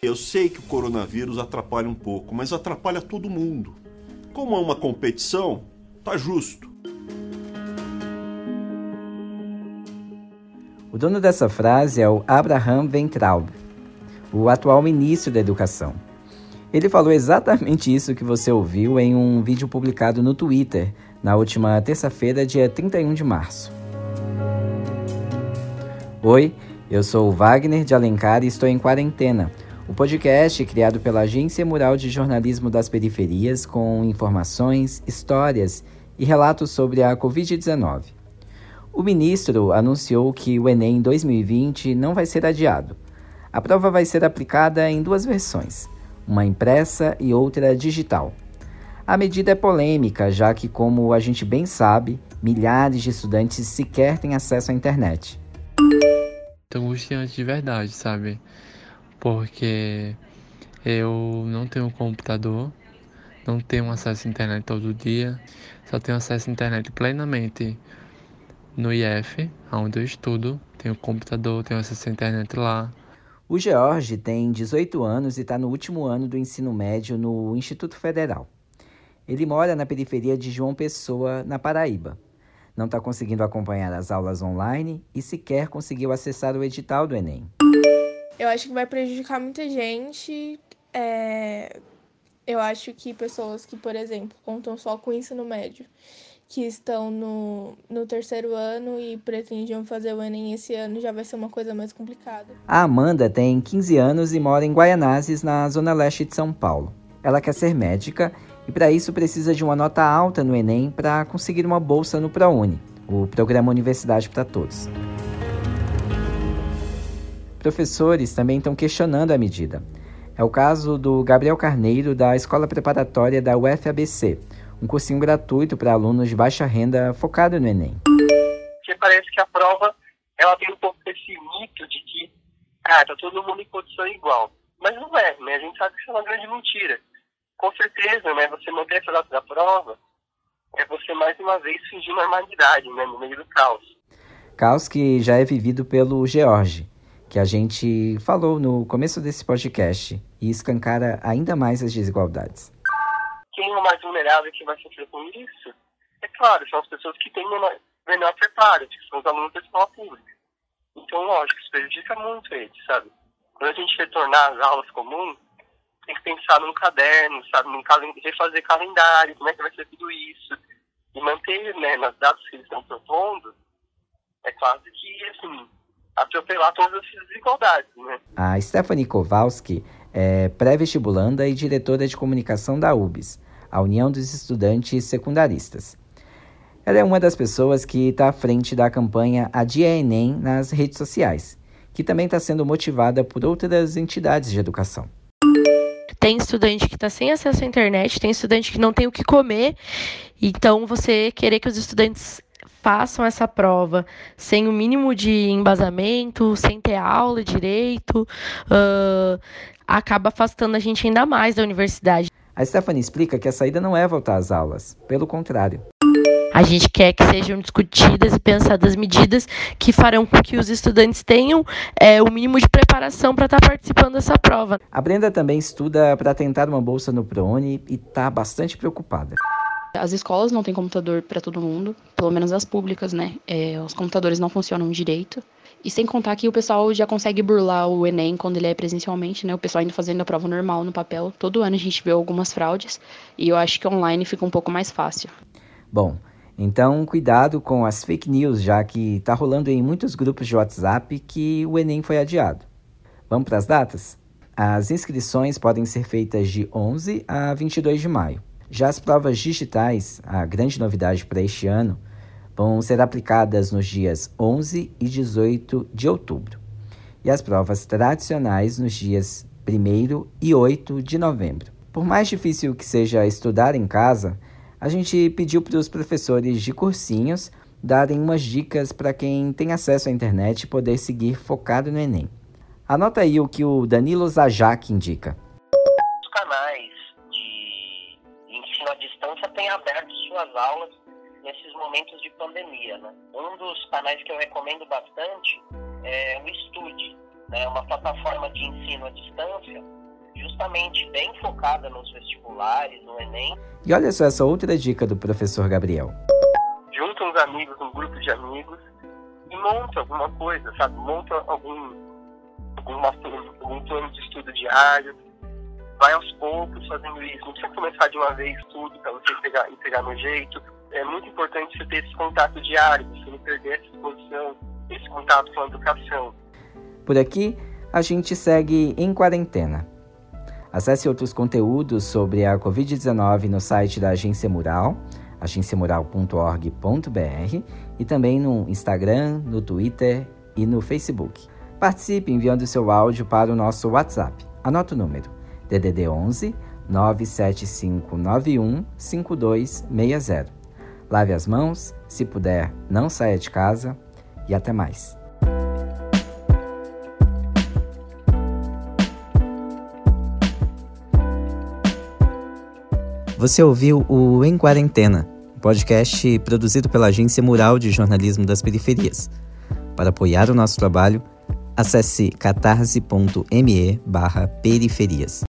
Eu sei que o coronavírus atrapalha um pouco, mas atrapalha todo mundo. Como é uma competição, tá justo. O dono dessa frase é o Abraham Ventraub, o atual ministro da Educação. Ele falou exatamente isso que você ouviu em um vídeo publicado no Twitter na última terça-feira, dia 31 de março. Oi, eu sou o Wagner de Alencar e estou em quarentena o podcast criado pela Agência Mural de Jornalismo das Periferias com informações, histórias e relatos sobre a Covid-19. O ministro anunciou que o Enem 2020 não vai ser adiado. A prova vai ser aplicada em duas versões, uma impressa e outra digital. A medida é polêmica, já que, como a gente bem sabe, milhares de estudantes sequer têm acesso à internet. Angustiante de verdade, sabe? Porque eu não tenho computador, não tenho acesso à internet todo dia, só tenho acesso à internet plenamente no IF, onde eu estudo, tenho computador, tenho acesso à internet lá. O George tem 18 anos e está no último ano do ensino médio no Instituto Federal. Ele mora na periferia de João Pessoa, na Paraíba. Não está conseguindo acompanhar as aulas online e sequer conseguiu acessar o edital do Enem. Eu acho que vai prejudicar muita gente. É... Eu acho que pessoas que, por exemplo, contam só com o ensino médio, que estão no, no terceiro ano e pretendiam fazer o Enem esse ano, já vai ser uma coisa mais complicada. A Amanda tem 15 anos e mora em Guaianazes, na zona leste de São Paulo. Ela quer ser médica e, para isso, precisa de uma nota alta no Enem para conseguir uma bolsa no ProUni, o Programa Universidade para Todos. Professores também estão questionando a medida. É o caso do Gabriel Carneiro, da Escola Preparatória da UFABC, um cursinho gratuito para alunos de baixa renda focado no Enem. Porque parece que a prova ela tem um pouco desse mito de que ah, tá todo mundo em condição igual. Mas não é, né? A gente sabe que isso é uma grande mentira. Com certeza, né? Você manter essa data da prova é você mais uma vez fingir normalidade, né? No meio do caos. Caos que já é vivido pelo George, que a gente falou no começo desse podcast e escancara ainda mais as desigualdades. Quem é o mais vulnerável que vai sofrer com isso? É claro, são as pessoas que têm menor, menor preparo, que são os alunos da escola pública. Então, lógico, isso prejudica muito eles, sabe? Quando a gente retornar às aulas comuns, tem que pensar num caderno, sabe? Num calendário, refazer calendário, como é que vai ser tudo isso. E manter, né, nas datas que eles estão propondo, é quase que, assim, atropelar todas essas desigualdades, né? A Stephanie Kowalski é pré-vestibulanda e diretora de comunicação da UBS, a União dos Estudantes Secundaristas. Ela é uma das pessoas que está à frente da campanha Adia Enem nas redes sociais, que também está sendo motivada por outras entidades de educação. Tem estudante que está sem acesso à internet, tem estudante que não tem o que comer. Então, você querer que os estudantes façam essa prova sem o mínimo de embasamento, sem ter aula direito, uh, acaba afastando a gente ainda mais da universidade. A Stephanie explica que a saída não é voltar às aulas, pelo contrário. A gente quer que sejam discutidas e pensadas medidas que farão com que os estudantes tenham é, o mínimo de preparação para estar tá participando dessa prova. A Brenda também estuda para tentar uma bolsa no ProUni e está bastante preocupada. As escolas não têm computador para todo mundo, pelo menos as públicas, né? É, os computadores não funcionam direito. E sem contar que o pessoal já consegue burlar o Enem quando ele é presencialmente, né? O pessoal ainda fazendo a prova normal no papel. Todo ano a gente vê algumas fraudes e eu acho que online fica um pouco mais fácil. Bom, então cuidado com as fake news, já que está rolando em muitos grupos de WhatsApp que o Enem foi adiado. Vamos para as datas? As inscrições podem ser feitas de 11 a 22 de maio. Já as provas digitais, a grande novidade para este ano, vão ser aplicadas nos dias 11 e 18 de outubro, e as provas tradicionais nos dias 1 e 8 de novembro. Por mais difícil que seja estudar em casa, a gente pediu para os professores de cursinhos darem umas dicas para quem tem acesso à internet poder seguir focado no Enem. Anota aí o que o Danilo Zajak indica. Momentos de pandemia. Né? Um dos canais que eu recomendo bastante é o Estude. né, uma plataforma de ensino à distância, justamente bem focada nos vestibulares, no Enem. E olha só essa outra dica do professor Gabriel. Junta uns amigos, um grupo de amigos, e monta alguma coisa, sabe? Monta algum, alguma, algum plano de estudo diário, vai aos poucos fazendo isso. Não precisa começar de uma vez tudo para você pegar, pegar no jeito. É muito importante você ter esse contato diário, você não perder essa exposição, esse contato com a educação. Por aqui, a gente segue em quarentena. Acesse outros conteúdos sobre a Covid-19 no site da Agência Mural, agenciamural.org.br e também no Instagram, no Twitter e no Facebook. Participe enviando seu áudio para o nosso WhatsApp. Anota o número: DDD 11 97591 5260. Lave as mãos, se puder, não saia de casa e até mais. Você ouviu o Em Quarentena, podcast produzido pela Agência Mural de Jornalismo das Periferias. Para apoiar o nosso trabalho, acesse catarse.me periferias.